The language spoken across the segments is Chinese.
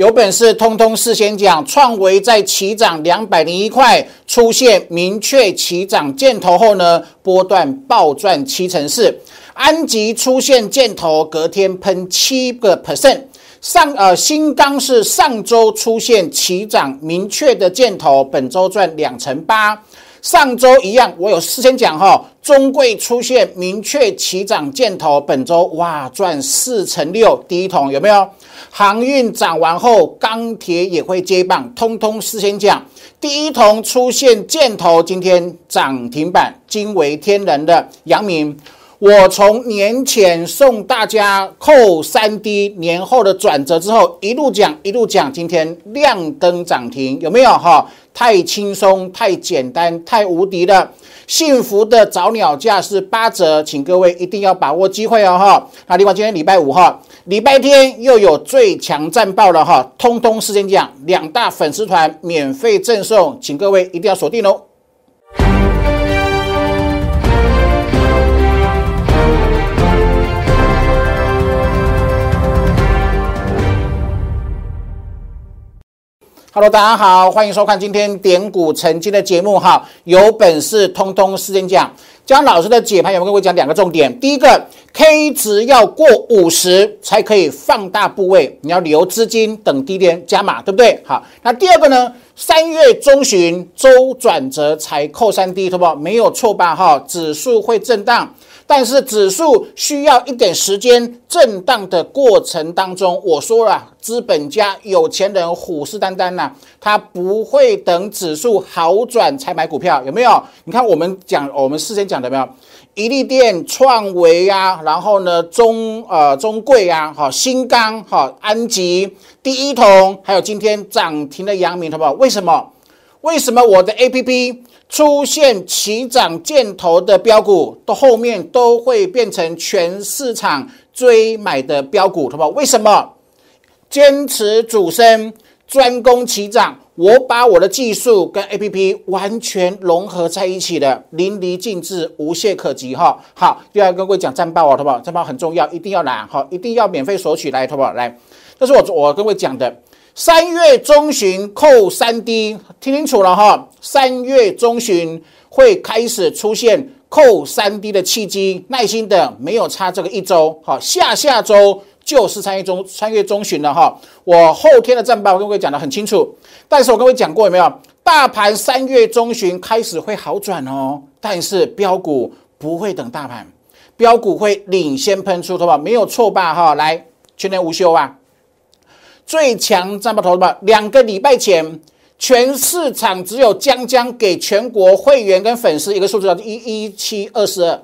有本事通通事先讲，创维在起涨两百零一块出现明确起涨箭头后呢，波段暴赚七成四。安吉出现箭头，隔天喷七个 percent。上呃新钢是上周出现起涨明确的箭头，本周赚两成八。上周一样，我有事先讲哈，中贵出现明确起涨箭头，本周哇赚四成六，第一桶有没有？航运涨完后，钢铁也会接棒，通通事先讲。第一桶出现箭头，今天涨停板，惊为天人的阳明。我从年前送大家扣三 D 年后的转折之后，一路讲一路讲，今天亮灯涨停，有没有哈？太轻松，太简单，太无敌了！幸福的早鸟价是八折，请各位一定要把握机会哦哈！那另外今天礼拜五哈，礼拜天又有最强战报了哈，通通事先讲，两大粉丝团免费赠送，请各位一定要锁定哦。Hello，大家好，欢迎收看今天点股成金的节目哈。有本事通通事先讲，江老师的解盘有没有跟我讲两个重点？第一个，K 值要过五十才可以放大部位，你要留资金等低点加码，对不对？好，那第二个呢？三月中旬周转折才扣三 D，对不？没有错吧？哈，指数会震荡。但是指数需要一点时间震荡的过程当中，我说了，资本家有钱人虎视眈眈呐，他不会等指数好转才买股票，有没有？你看我们讲，我们事先讲的没有？一利电、创维啊，然后呢中呃中贵啊，好新钢好安吉、第一桶，还有今天涨停的阳明，好不好？为什么？为什么我的 A P P？出现起涨箭头的标股，到后面都会变成全市场追买的标股，好不好？为什么？坚持主升，专攻起涨。我把我的技术跟 A P P 完全融合在一起的，淋漓尽致，无懈可击。哈，好，第二个跟各位讲战报哦，好不好？战报很重要，一定要拿，好，一定要免费索取来，好不好？来，这是我我跟各位讲的。三月中旬扣三 D，听清楚了哈！三月中旬会开始出现扣三 D 的契机，耐心的没有差这个一周，好，下下周就是三月中三月中旬了哈。我后天的战报跟各位讲的很清楚，但是我跟各位讲过有没有？大盘三月中旬开始会好转哦，但是标股不会等大盘，标股会领先喷出，好不好？没有错吧？哈，来，全年无休啊！最强战报投吧，两个礼拜前，全市场只有江江给全国会员跟粉丝一个数字叫一一七二四二，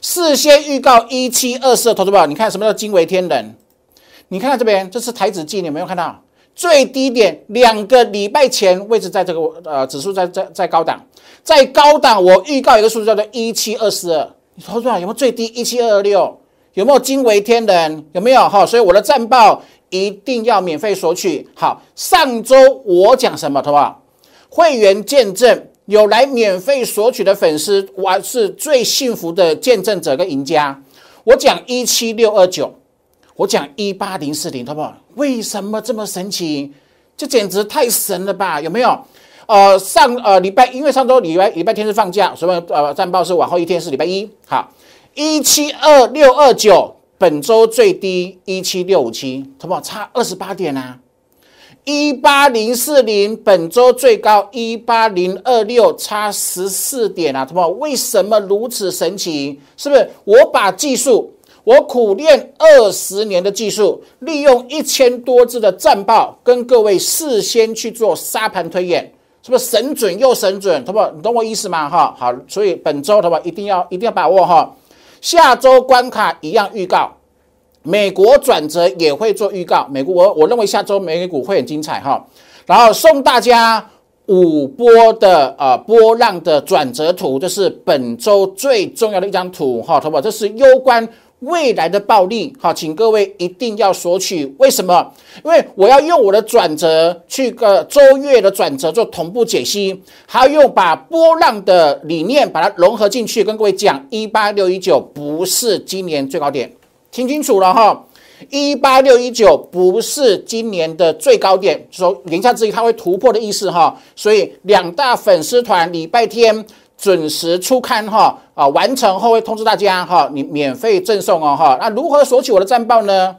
事先预告一七二四二投资宝，你看什么叫惊为天人？你看看这边，这是台指记，你有没有看到最低点？两个礼拜前位置在这个呃指数在在在高档，在高档我预告一个数字叫做一七二四二，你投资有没有最低一七二二六？有没有惊为天人？有没有哈？所以我的战报。一定要免费索取。好，上周我讲什么，好不好？会员见证有来免费索取的粉丝，我是最幸福的见证者跟赢家。我讲一七六二九，我讲一八零四零，好不好？为什么这么神奇？这简直太神了吧？有没有？呃，上呃礼拜，因为上周礼拜礼拜天是放假，所以呃战报是往后一天是礼拜一。好，一七二六二九。本周最低一七六五七，好不好？差二十八点啊！一八零四零，本周最高一八零二六，差十四点啊，好不好？为什么如此神奇？是不是？我把技术，我苦练二十年的技术，利用一千多字的战报，跟各位事先去做沙盘推演，是不是神准又神准？好不好？你懂我意思吗？哈，好，所以本周好不好？一定要一定要把握哈。下周关卡一样预告，美国转折也会做预告。美国我我认为下周美股会很精彩哈。然后送大家五波的呃波浪的转折图，这是本周最重要的一张图哈，投保？这是攸关。未来的暴利，好，请各位一定要索取。为什么？因为我要用我的转折去个周月的转折做同步解析，还要用把波浪的理念把它融合进去，跟各位讲，一八六一九不是今年最高点，听清楚了哈。一八六一九不是今年的最高点，说言下之意它会突破的意思哈。所以两大粉丝团礼拜天准时出刊哈啊，完成后会通知大家哈，你免费赠送哦哈。那如何索取我的战报呢？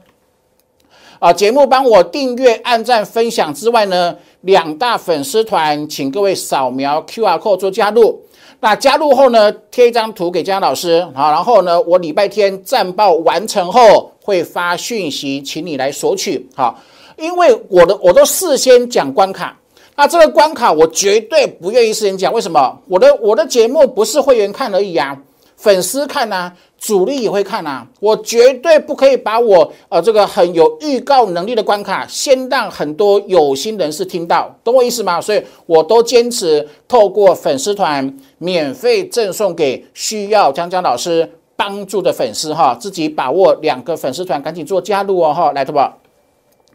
啊，节目帮我订阅、按赞、分享之外呢，两大粉丝团，请各位扫描 Q R code 做加入。那加入后呢，贴一张图给江老师好，然后呢，我礼拜天战报完成后会发讯息，请你来索取好。因为我的我都事先讲关卡，那这个关卡我绝对不愿意事先讲，为什么？我的我的节目不是会员看而已啊，粉丝看呐。主力也会看啊，我绝对不可以把我呃这个很有预告能力的关卡，先让很多有心人士听到，懂我意思吗？所以我都坚持透过粉丝团免费赠送给需要江江老师帮助的粉丝哈，自己把握两个粉丝团，赶紧做加入哦哈，来，对吧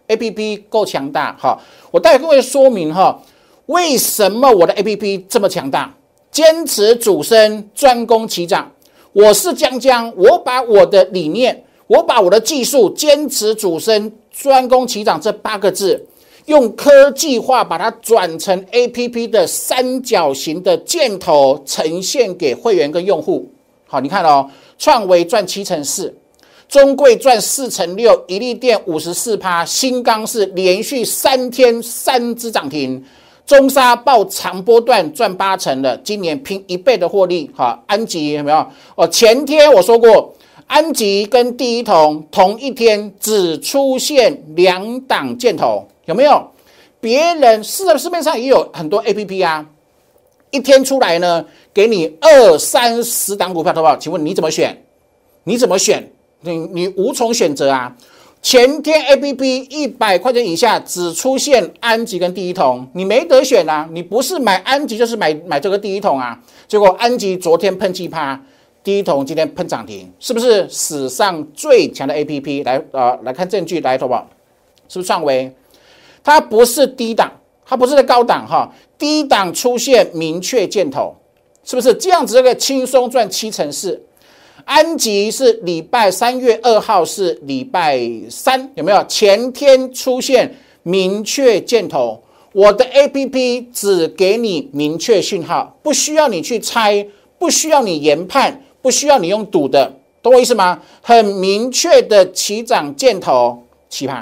？A P P 够强大哈，我带各位说明哈，为什么我的 A P P 这么强大？坚持主升，专攻齐涨。我是江江，我把我的理念，我把我的技术，坚持主升，专攻齐涨这八个字，用科技化把它转成 A P P 的三角形的箭头，呈现给会员跟用户。好，你看哦，创维赚七成四，中贵赚四成六，一利电五十四趴，新钢是连续三天三只涨停。中沙报长波段赚八成了，今年拼一倍的获利。哈，安吉有没有？哦，前天我说过，安吉跟第一桶同一天只出现两档箭头，有没有？别人市市面上也有很多 A P P 啊，一天出来呢，给你二三十档股票，好不好？请问你怎么选？你怎么选？你你无从选择啊。前天 A P P 一百块钱以下只出现安吉跟第一桶，你没得选啊！你不是买安吉就是买买这个第一桶啊！结果安吉昨天喷气趴，第一桶今天喷涨停，是不是史上最强的 A P P？来啊，来看证据，来投保，是不是创维？它不是低档，它不是在高档哈，低档出现明确箭头，是不是这样子？这个轻松赚七成四。安吉是礼拜三月二号，是礼拜三，有没有？前天出现明确箭头，我的 A P P 只给你明确讯号，不需要你去猜，不需要你研判，不需要你用赌的，懂我意思吗？很明确的起涨箭头，奇葩。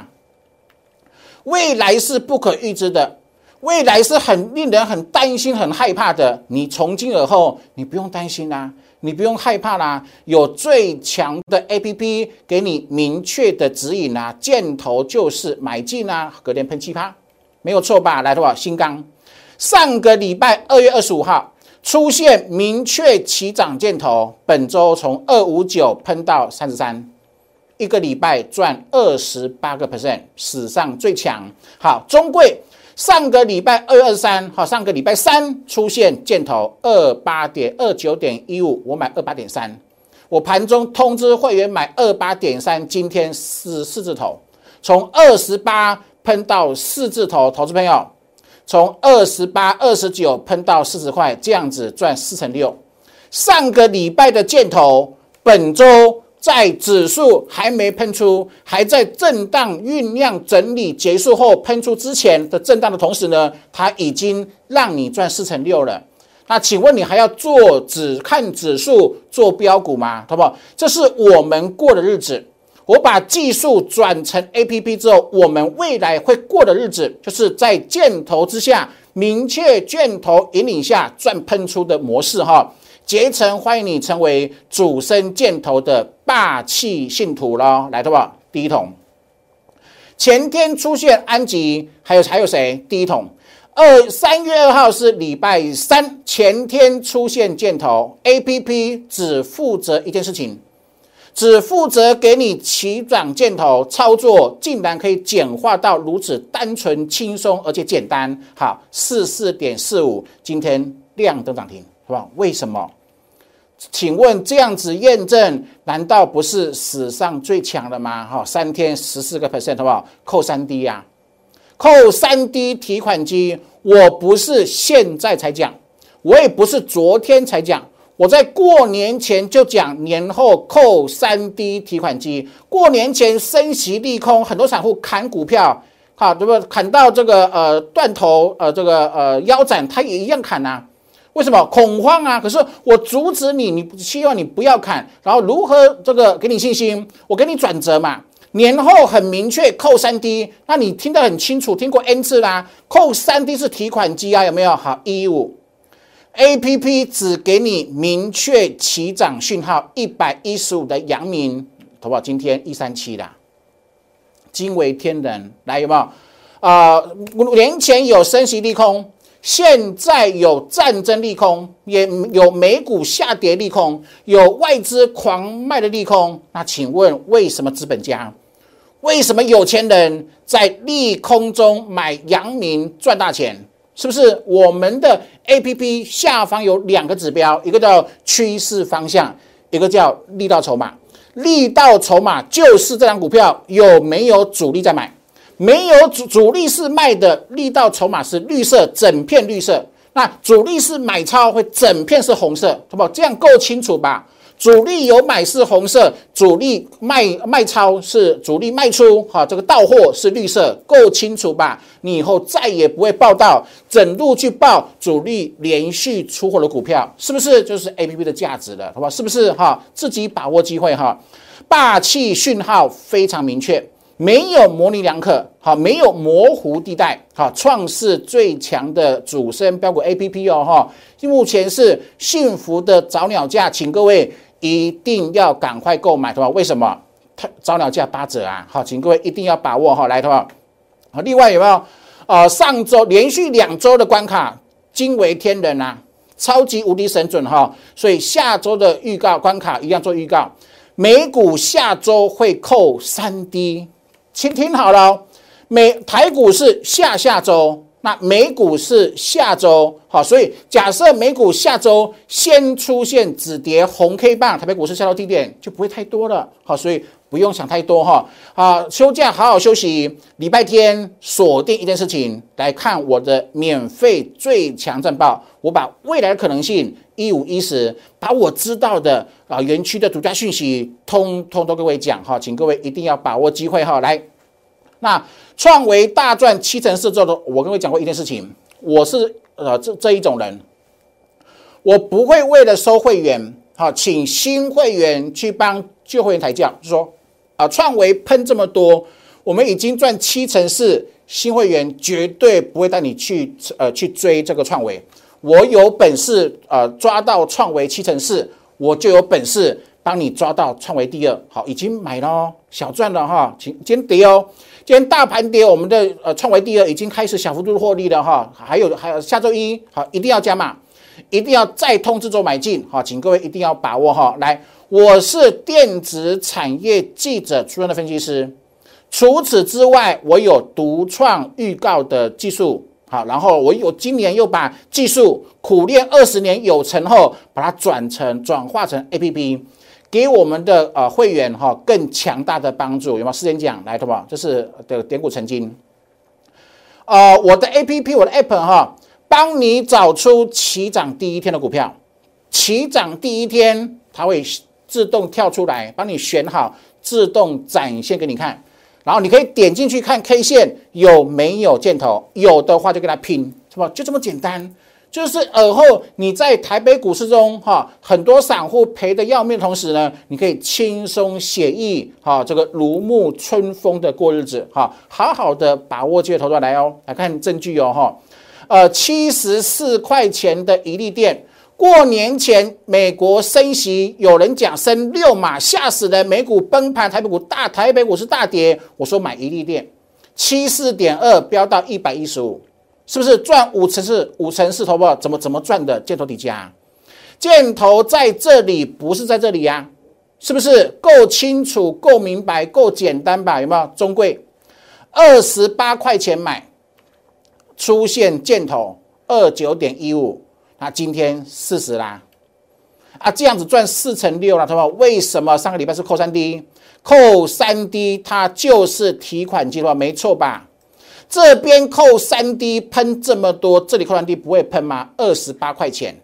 未来是不可预知的，未来是很令人很担心、很害怕的。你从今而后，你不用担心啦。你不用害怕啦，有最强的 A P P 给你明确的指引啊，箭头就是买进啊，隔天喷七趴，没有错吧？来多少新钢？上个礼拜二月二十五号出现明确起涨箭头，本周从二五九喷到三十三，一个礼拜赚二十八个 percent，史上最强。好，中贵。上个礼拜二二三，好，上个礼拜三出现箭头二八点二九点一五，我买二八点三，我盘中通知会员买二八点三，今天是四字头，从二十八喷到四字头，投资朋友从二十八二十九喷到四十块，这样子赚四成六。上个礼拜的箭头，本周。在指数还没喷出，还在震荡酝酿整理结束后喷出之前的震荡的同时呢，它已经让你赚四成六了。那请问你还要做只看指数做标股吗？好不好？这是我们过的日子。我把技术转成 A P P 之后，我们未来会过的日子，就是在箭头之下，明确箭头引领下赚喷出的模式哈。竭诚欢迎你成为主升箭头的霸气信徒喽！来，对吧？第一桶，前天出现安吉，还有还有谁？第一桶，二三月二号是礼拜三，前天出现箭头，A P P 只负责一件事情，只负责给你起转箭头操作，竟然可以简化到如此单纯、轻松而且简单。好，四四点四五，今天亮灯涨停，是吧？为什么？请问这样子验证，难道不是史上最强的吗？哈，三天十四个 percent，好不好？扣三 D 呀，扣三 D 提款机，我不是现在才讲，我也不是昨天才讲，我在过年前就讲年后扣三 D 提款机，过年前升息利空，很多散户砍股票，好，对不？砍到这个呃断头，呃这个呃腰斩，他也一样砍呐。为什么恐慌啊？可是我阻止你，你希望你不要砍，然后如何这个给你信心？我给你转折嘛。年后很明确扣三 D，那你听得很清楚，听过 N 次啦。扣三 D 是提款机啊，有没有？好，一五 A P P 只给你明确起涨讯号，一百一十五的阳明，投保今天一三七的，惊为天人。来有没有？啊，年前有升息利空。现在有战争利空，也有美股下跌利空，有外资狂卖的利空。那请问，为什么资本家，为什么有钱人在利空中买阳明赚大钱？是不是？我们的 A P P 下方有两个指标，一个叫趋势方向，一个叫力道筹码。力道筹码就是这张股票有没有主力在买？没有主主力是卖的力道筹码是绿色，整片绿色。那主力是买超，会整片是红色，好不好？这样够清楚吧？主力有买是红色，主力卖卖超是主力卖出，哈，这个到货是绿色，够清楚吧？你以后再也不会报到整路去报主力连续出货的股票，是不是？就是 A P P 的价值了，好不好？是不是？哈，自己把握机会哈，霸气讯号非常明确。没有模棱两可，好，没有模糊地带，好，创世最强的主升标股 A P P 哦，哈，目前是幸福的早鸟价，请各位一定要赶快购买，对吧？为什么？它早鸟价八折啊，好，请各位一定要把握哈，来，对吧？好，另外有没有？呃，上周连续两周的关卡惊为天人啊，超级无敌神准哈，所以下周的预告关卡一样做预告，美股下周会扣三 D。请听好了，美台股是下下周，那美股是下周，好，所以假设美股下周先出现止跌红 K 棒，台北股市下到低点就不会太多了，好，所以不用想太多哈，啊，休假好好休息，礼拜天锁定一件事情来看我的免费最强战报，我把未来的可能性一五一十，把我知道的啊园区的独家讯息通通都各位讲哈，请各位一定要把握机会哈，来。那创维大赚七成四之后，我跟各位讲过一件事情，我是呃这这一种人，我不会为了收会员，好，请新会员去帮旧会员抬轿，就说啊创维喷这么多，我们已经赚七成四，新会员绝对不会带你去呃去追这个创维，我有本事呃抓到创维七成四，我就有本事帮你抓到创维第二，好，已经买了哦，小赚了哈，请今天跌哦。今天大盘跌，我们的呃创维第二已经开始小幅度获利了哈，还有还有下周一好一定要加码，一定要再通知做买进哈，请各位一定要把握哈。来，我是电子产业记者出身的分析师，除此之外，我有独创预告的技术好，然后我有今年又把技术苦练二十年有成后，把它转成转化成 A P P。给我们的呃会员哈更强大的帮助，有没有？时间讲来，好不好？这是的点股成金。呃，我的 A P P，我的 App 哈，帮你找出起涨第一天的股票，起涨第一天它会自动跳出来，帮你选好，自动展现给你看。然后你可以点进去看 K 线有没有箭头，有的话就跟它拼，是吧？就这么简单。就是尔后你在台北股市中，哈，很多散户赔的要命同时呢，你可以轻松写意，哈，这个如沐春风的过日子，哈，好好的把握机会投出来哦。来看证据哦，哈，呃，七十四块钱的一粒电，过年前美国升息，有人讲升六码，吓死人，美股崩盘，台北股大，台北股市大跌，我说买一粒电，七四点二飙到一百一十五。是不是赚五成是五成四头不？怎么怎么赚的？箭头底价，箭头在这里，不是在这里呀？是不是够清楚、够明白、够简单吧？有没有？中贵二十八块钱买，出现箭头二九点一五，那今天四十啦，啊，这样子赚四乘六了，他说为什么上个礼拜是扣三 D？扣三 D，它就是提款机的话，没错吧？这边扣三 D 喷这么多，这里扣三 D 不会喷吗？二十八块钱，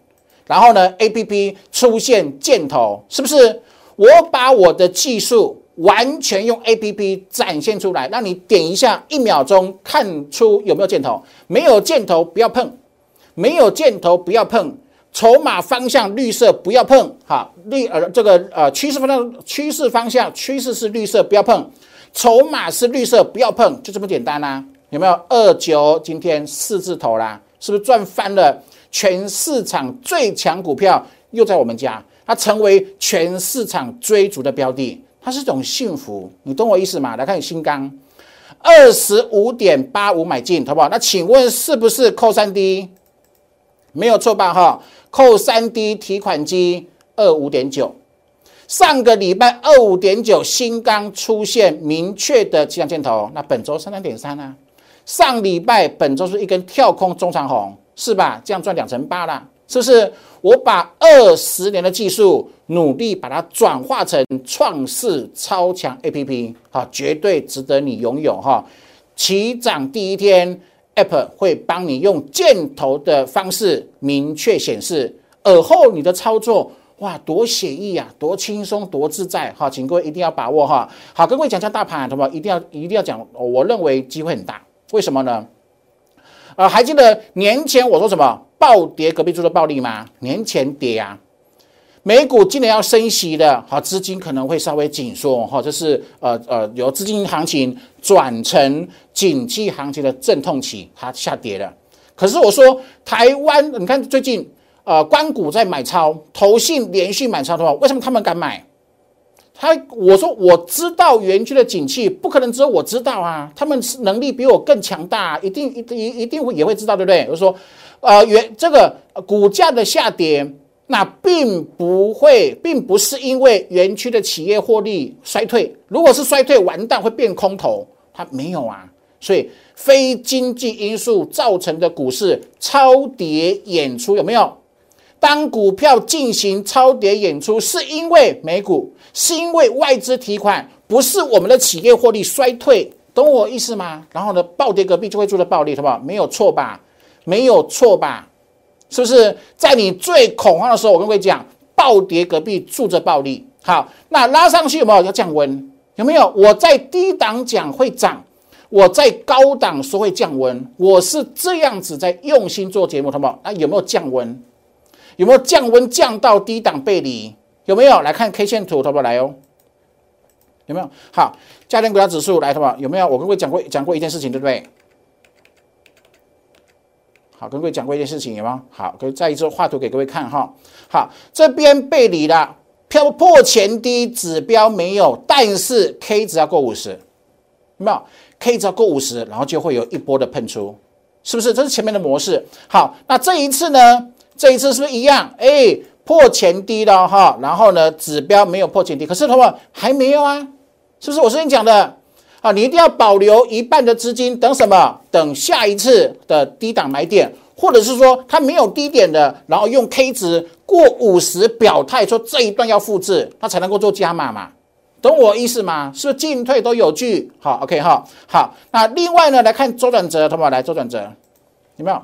然后呢，A P P 出现箭头，是不是？我把我的技术完全用 A P P 展现出来，让你点一下，一秒钟看出有没有箭头，没有箭头不要碰，没有箭头不要碰，筹码方向绿色不要碰，哈，绿呃这个呃趋势方向趋势方向趋势是绿色不要碰，筹码是绿色不要碰，就这么简单啦，有没有？二九今天四字头啦，是不是赚翻了？全市场最强股票又在我们家，它成为全市场追逐的标的，它是一种幸福，你懂我意思吗？来看新钢，二十五点八五买进，好不好？那请问是不是扣三 D？没有错吧？哈，扣三 D 提款机二五点九，上个礼拜二五点九新钢出现明确的迹象箭头，那本周三三点三呢？上礼拜本周是一根跳空中长红。是吧？这样赚两成八了，是不是？我把二十年的技术努力把它转化成创世超强 A P P，好，绝对值得你拥有哈。起涨第一天，App 会帮你用箭头的方式明确显示，而后你的操作哇，多写意啊，多轻松，多自在哈，请各位一定要把握哈。好，跟各位讲下大盘，好不好？一定要一定要讲，我认为机会很大，为什么呢？啊，还记得年前我说什么暴跌隔壁猪的暴利吗？年前跌啊，美股今年要升息的，好，资金可能会稍微紧缩，哈，这是呃呃由资金行情转成景气行情的阵痛期，它下跌了。可是我说台湾，你看最近呃关股在买超，投信连续买超的话，为什么他们敢买？他我说我知道园区的景气不可能只有我知道啊，他们是能力比我更强大，一定一一一定会也会知道，对不对？我说，呃，原这个股价的下跌，那并不会，并不是因为园区的企业获利衰退，如果是衰退，完蛋会变空头，它没有啊，所以非经济因素造成的股市超跌演出有没有？当股票进行超跌演出，是因为美股，是因为外资提款，不是我们的企业获利衰退，懂我意思吗？然后呢，暴跌隔壁就会住着暴利，好不好？没有错吧？没有错吧？是不是在你最恐慌的时候，我跟各位讲，暴跌隔壁住着暴利。好，那拉上去有没有要降温？有没有？我在低档讲会涨，我在高档说会降温，我是这样子在用心做节目，好不好？那有没有降温？有没有降温降到低档背离？有没有来看 K 线图？好不好？来哦，有没有？好，家电股价指数来，好不好？有没有？我跟各位讲过讲过一件事情，对不对？好，跟各位讲过一件事情，有吗？好，可以再一次画图给各位看哈。好，这边背离了，漂破前低指标没有，但是 K 值要过五十，有没有？K 值要过五十，然后就会有一波的喷出，是不是？这是前面的模式。好，那这一次呢？这一次是不是一样？哎，破前低了哈，然后呢，指标没有破前低，可是的话还没有啊，是不是？我之前讲的啊，你一定要保留一半的资金，等什么？等下一次的低档买点，或者是说它没有低点的，然后用 K 值过五十表态说这一段要复制，它才能够做加码嘛？懂我意思吗？是不是进退都有据？好，OK 哈，好。那另外呢，来看周转折，好不好？来周转折，有没有？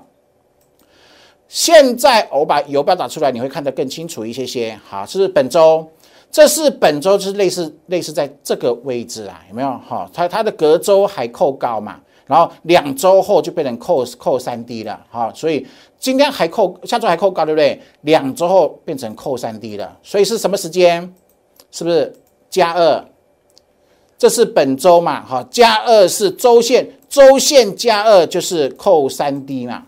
现在我把油标打出来，你会看得更清楚一些些。好，这是本周，这是本周，就是类似类似在这个位置啊，有没有？好，它它的隔周还扣高嘛，然后两周后就变成扣扣三 D 了，好，所以今天还扣，下周还扣高，对不对？两周后变成扣三 D 了，所以是什么时间？是不是加二？这是本周嘛？好，加二是周线，周线加二就是扣三 D 嘛。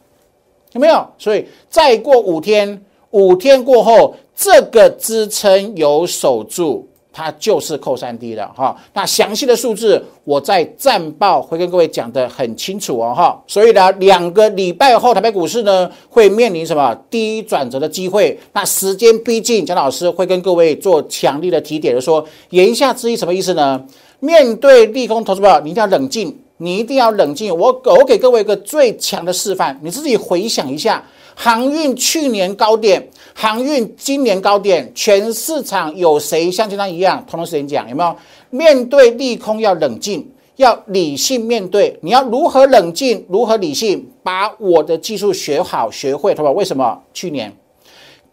有没有？所以再过五天，五天过后，这个支撑有守住，它就是扣三 D 了哈。那详细的数字，我在战报会跟各位讲的很清楚哦哈。所以呢，两个礼拜后，台北股市呢会面临什么低转折的机会？那时间逼近，蒋老师会跟各位做强力的提点，就说言下之意什么意思呢？面对利空投资者，你一定要冷静。你一定要冷静。我我给各位一个最强的示范，你自己回想一下，航运去年高点，航运今年高点，全市场有谁像今天一样？同时间讲有没有？面对利空要冷静，要理性面对。你要如何冷静？如何理性？把我的技术学好学会，对吧？为什么？去年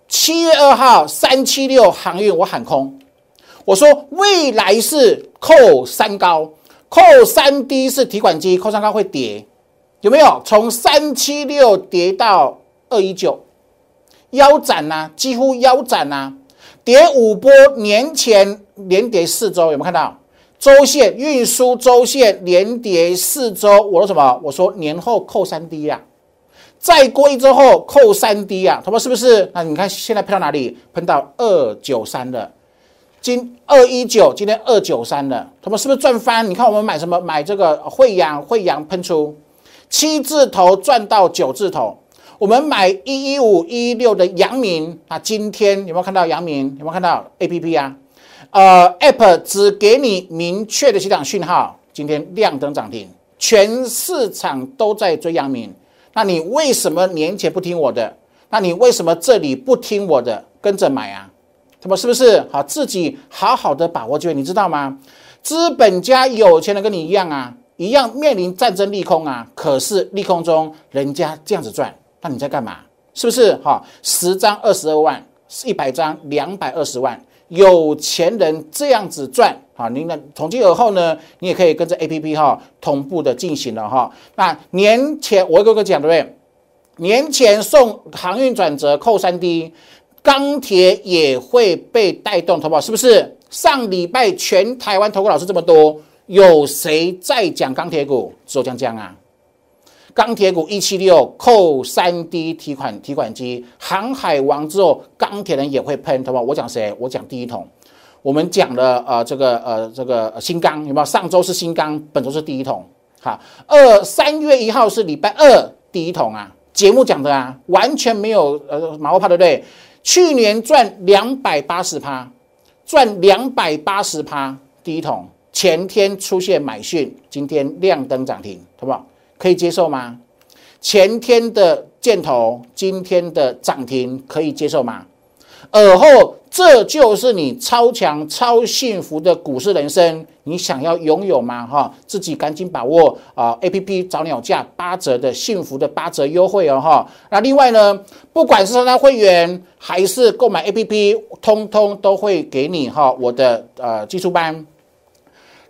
七月二号三七六航运我喊空，我说未来是扣三高，扣三 D 是提款机，扣三高会跌，有没有？从三七六跌到二一九，腰斩呐，几乎腰斩呐，跌五波，年前连跌四周，有没有看到？周线运输周线连跌四周，我说什么？我说年后扣三 D 呀。再过一周后扣三 D 啊，他们是不是？那你看现在喷到哪里？喷到二九三了，今二一九，今天二九三了，他们是不是赚翻？你看我们买什么？买这个惠阳，惠阳喷出七字头赚到九字头。我们买一一五一六的阳明啊，今天有没有看到阳明？有没有看到 A P P 啊？呃，App 只给你明确的起涨讯号，今天亮灯涨停，全市场都在追阳明。那你为什么年前不听我的？那你为什么这里不听我的，跟着买啊？他们是不是好自己好好的把握机会？你知道吗？资本家有钱人跟你一样啊，一样面临战争利空啊。可是利空中人家这样子赚，那你在干嘛？是不是？哈，十张二十二万，一百张两百二十万，有钱人这样子赚。好，您的统计而后呢，你也可以跟着 A P P 哈同步的进行了哈。那年前我哥哥讲对不对？年前送航运转折扣三 D，钢铁也会被带动，投保是不是？上礼拜全台湾投顾老师这么多，有谁在讲钢铁股？只有江江啊。钢铁股一七六扣三 D 提款提款机，航海王之后，钢铁人也会喷，投保。我讲谁？我讲第一桶。我们讲的呃这个呃这个新钢有没有？上周是新钢，本周是第一桶。好，二三月一号是礼拜二第一桶啊。节目讲的啊，完全没有呃马后炮，对不对？去年赚两百八十趴，赚两百八十趴第一桶。前天出现买讯，今天亮灯涨停，好不好？可以接受吗？前天的箭头，今天的涨停，可以接受吗？而后，这就是你超强、超幸福的股市人生，你想要拥有吗？哈，自己赶紧把握啊！A P P 找鸟价八折的幸福的八折优惠哦！哈，那另外呢，不管是参加会员还是购买 A P P，通通都会给你哈我的呃技术班，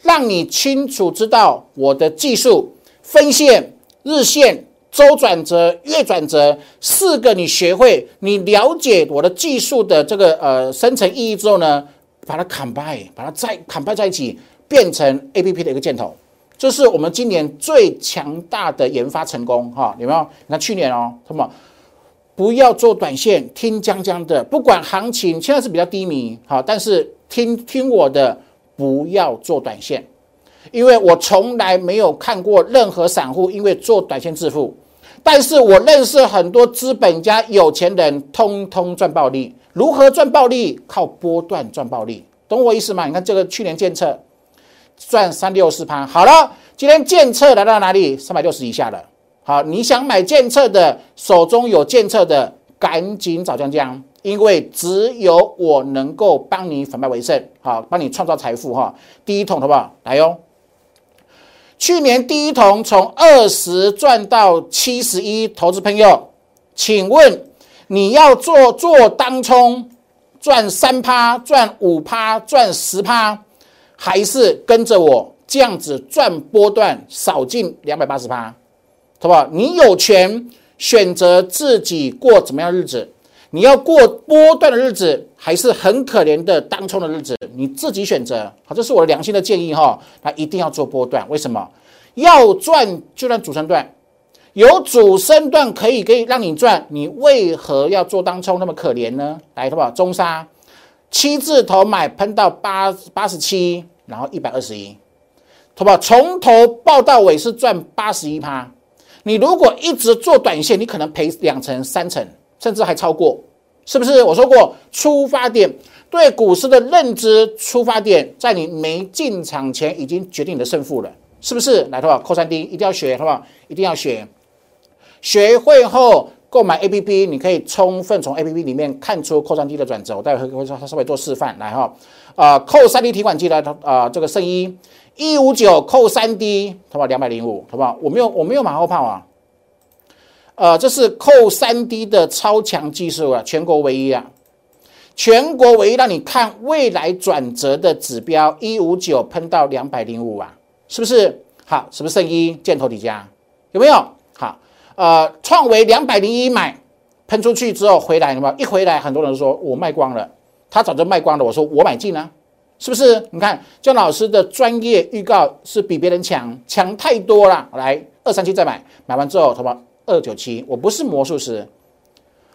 让你清楚知道我的技术分线、日线。周转折、月转折四个，你学会，你了解我的技术的这个呃深层意义之后呢，把它砍败，把它再砍败在一起，变成 A P P 的一个箭头，这是我们今年最强大的研发成功哈，有没有？你看去年哦，什么不要做短线，听江江的，不管行情现在是比较低迷，好，但是听听我的，不要做短线，因为我从来没有看过任何散户因为做短线致富。但是我认识很多资本家、有钱人，通通赚暴利。如何赚暴利？靠波段赚暴利，懂我意思吗？你看这个去年建测赚三六四趴，好了，今天建测来到哪里？三百六十以下了。好，你想买建测的，手中有建测的，赶紧找江江，因为只有我能够帮你反败为胜，好，帮你创造财富哈。第一桶好不好？来哟。去年第一桶从二十赚到七十一，投资朋友，请问你要做做当冲赚三趴、赚五趴、赚十趴，还是跟着我这样子赚波段少进两百八十趴，好不好？你有权选择自己过怎么样日子，你要过波段的日子，还是很可怜的当冲的日子，你自己选择。好，这是我的良心的建议哈，那一定要做波段，为什么？要赚就赚主升段，有主升段可以可以让你赚，你为何要做当冲那么可怜呢？来，好不好？中沙七字头买喷到八八十七，然后一百二十一，好不好？从头报到尾是赚八十一趴。你如果一直做短线，你可能赔两成、三成，甚至还超过，是不是？我说过，出发点对股市的认知，出发点在你没进场前已经决定你的胜负了。是不是来，好不好？扣三 D 一定要学，好不好？一定要学。学会后购买 A P P，你可以充分从 A P P 里面看出扣三 D 的转折。我待会会稍稍微做示范，来哈。啊，扣三 D 提款机的啊，这个圣衣一五九扣三 D，好不好？两百零五，好不好？我没有我没有马后炮啊。呃，这是扣三 D 的超强技术啊，全国唯一啊，全国唯一让你看未来转折的指标，一五九喷到两百零五啊，是不是？好，是不是圣一箭头底下？有没有？好，呃，创维两百零一买，喷出去之后回来，有没有？一回来，很多人说我卖光了，他早就卖光了，我说我买进啊。是不是？你看姜老师的专业预告是比别人强，强太多了。来，二三七再买，买完之后，好不好？二九七，我不是魔术师，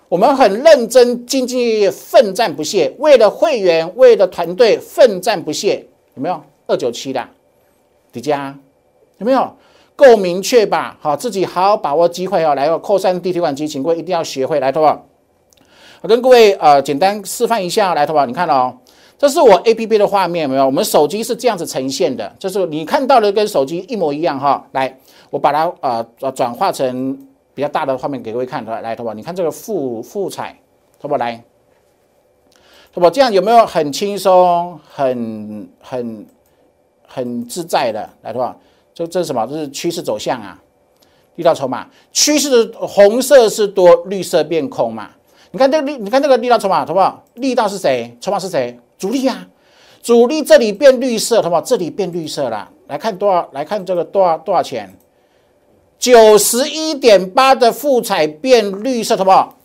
我们很认真、兢兢业业、奋战不懈，为了会员，为了团队奋战不懈，有没有？二九七的迪迦有没有？够明确吧？好，自己好好把握机会哦。来哦，扣三 D 提款机，请各位一定要学会来，好不好？我跟各位呃简单示范一下，来，好不好？你看哦。这是我 A P P 的画面，没有？我们手机是这样子呈现的，就是你看到的跟手机一模一样哈。来，我把它呃转化成比较大的画面给各位看，来，来，好不你看这个复复彩，好不来，好不这样有没有很轻松、很很很自在的？来，好不这这是什么？这是趋势走向啊，力道筹码，趋势的红色是多，绿色变空嘛？你看这个力，你看这个力道筹码，好不好？力道是谁？筹码是谁？主力啊，主力这里变绿色，好不好？这里变绿色了。来看多少？来看这个多少多少钱？九十一点八的富彩变绿色，好不好？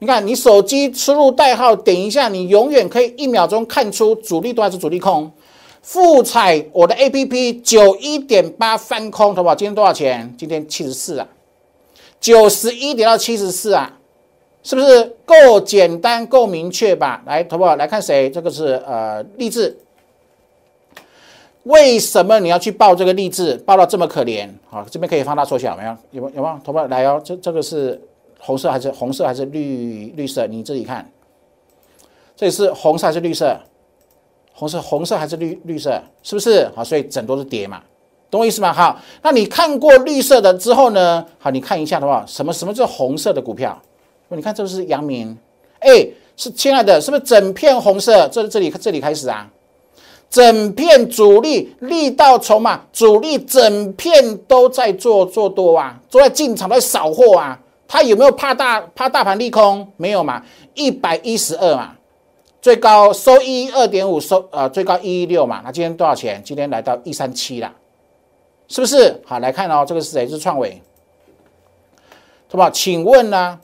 你看，你手机输入代号，点一下，你永远可以一秒钟看出主力多还是主力空。富彩，我的 A P P 九一点八翻空，好不好？今天多少钱？今天七十四啊，九十一点到七十四啊。是不是够简单、够明确吧？来，投保来看谁？这个是呃励志。为什么你要去报这个励志？报到这么可怜？好，这边可以放大缩小，没有？有有有吗？投保来哦，这这个是红色还是红色还是绿绿色？你自己看，这里是红色还是绿色？红色红色还是绿绿色？是不是？好，所以整多是跌嘛，懂我意思吗？好，那你看过绿色的之后呢？好，你看一下的话，什么什么叫红色的股票？你看，这是阳明，哎，是亲爱的，是不是整片红色？这这里这里开始啊，整片主力力道筹码，主力整片都在做做多啊，都在进场在扫货啊。他有没有怕大怕大盘利空？没有嘛，一百一十二嘛，最高收一二点五，收呃最高一一六嘛。那今天多少钱？今天来到一三七了，是不是？好，来看哦，这个是谁？是创伟，好不好？请问呢？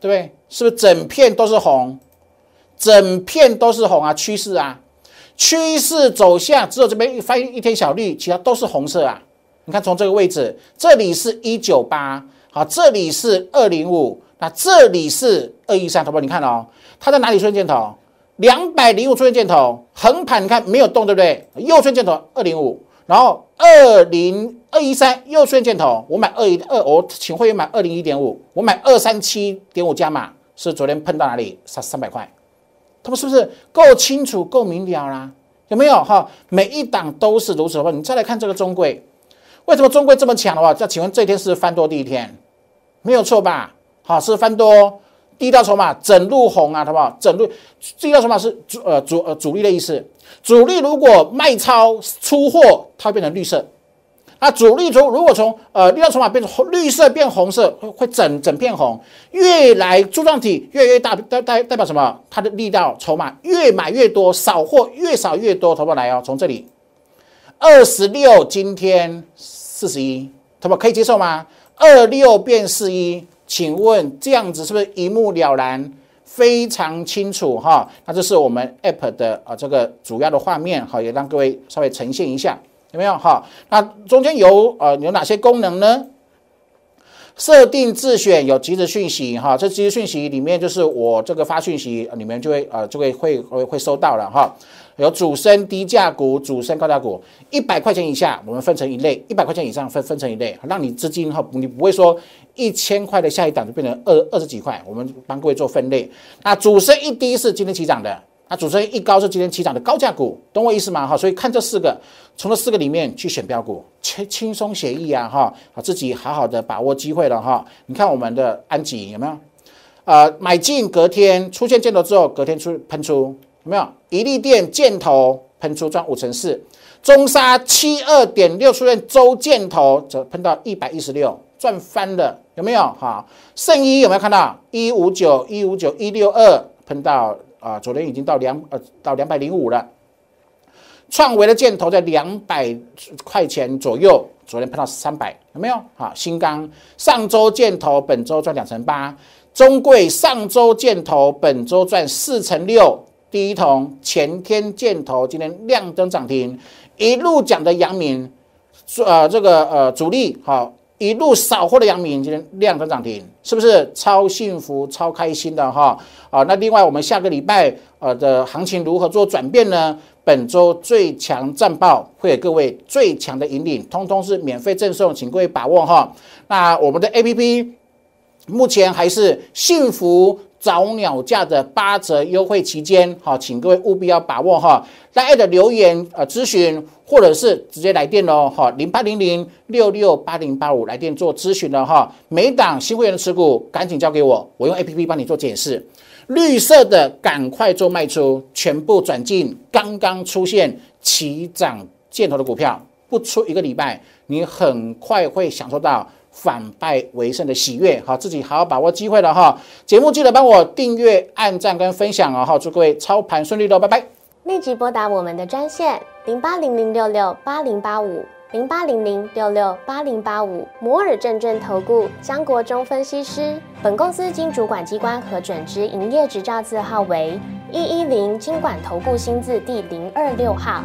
对不对？是不是整片都是红？整片都是红啊，趋势啊，趋势走向只有这边翻一天小绿，其他都是红色啊。你看从这个位置，这里是一九八，好，这里是二零五，那这里是二一三，好不好？你看哦，它在哪里出现箭头？两百零五出现箭头，横盘你看没有动，对不对？右出现箭头二零五，然后二零。二一三又出现箭头，我买二一二，我请会员买二零一点五，我买二三七点五加码，是昨天碰到哪里三三百块，他们是不是够清楚够明了啦？有没有哈？每一档都是如此的话，你再来看这个中贵，为什么中贵这么强的话？那请问这天是翻多第一天，没有错吧？好，是翻多第一道筹码整路红啊，好不好？整路第一道筹码是主呃主呃主力的意思，主力如果卖超出货，它变成绿色。那主力从如果从呃力量筹码变成红绿色变红色，会会整整片红，越来柱状体越来越大，代代代表什么？它的力道筹码越买越多，少货越少越多，投保来哦，从这里二十六，今天四十一，投保可以接受吗？二六变四一，请问这样子是不是一目了然，非常清楚哈？那这是我们 app 的啊这个主要的画面，好，也让各位稍微呈现一下。有没有哈？那中间有呃有哪些功能呢？设定自选有即时讯息哈，这即时讯息里面就是我这个发讯息，你们就会呃就会会会会收到了哈。有主升低价股、主升高价股，一百块钱以下我们分成一类，一百块钱以上分分成一类，让你资金哈你不会说一千块的下一档就变成二二十几块，我们帮各位做分类。那主升一低是今天起涨的。那主持人一高是今天起涨的高价股，懂我意思吗？哈，所以看这四个，从这四个里面去选标股，轻轻松写意啊，哈，自己好好的把握机会了哈。你看我们的安吉有没有？呃，买进隔天出现箭头之后，隔天出喷出有没有？一利电箭头喷出赚五成四，中沙七二点六出现周箭头则喷到一百一十六。赚翻了，有没有？哈，圣一有没有看到？一五九一五九一六二喷到啊，昨天已经到两呃到两百零五了。创维的箭头在两百块钱左右，昨天碰到三百，有没有？好，新钢上周箭头，本周赚两成八。中贵上周箭头，本周赚四成六。第一桶前天箭头，今天亮灯涨停。一路讲的阳明，呃，这个呃主力好，一路扫货的阳明，今天亮灯涨停，是不是超幸福、超开心的哈？啊，那另外我们下个礼拜呃的行情如何做转变呢？本周最强战报会给各位最强的引领，通通是免费赠送，请各位把握哈。那我们的 A P P 目前还是幸福早鸟价的八折优惠期间，好，请各位务必要把握哈。大家的留言呃咨询，或者是直接来电哦，哈，零八零零六六八零八五来电做咨询的哈。每档新会员的持股赶紧交给我，我用 A P P 帮你做检视。绿色的赶快做卖出，全部转进刚刚出现起涨箭头的股票，不出一个礼拜，你很快会享受到反败为胜的喜悦。好，自己好好把握机会了哈。节目记得帮我订阅、按赞跟分享哦。好，祝各位操盘顺利喽，拜拜。立即拨打我们的专线零八零零六六八零八五。零八零零六六八零八五摩尔证券投顾江国忠分析师，本公司经主管机关核准之营业执照字号为一一零金管投顾新字第零二六号。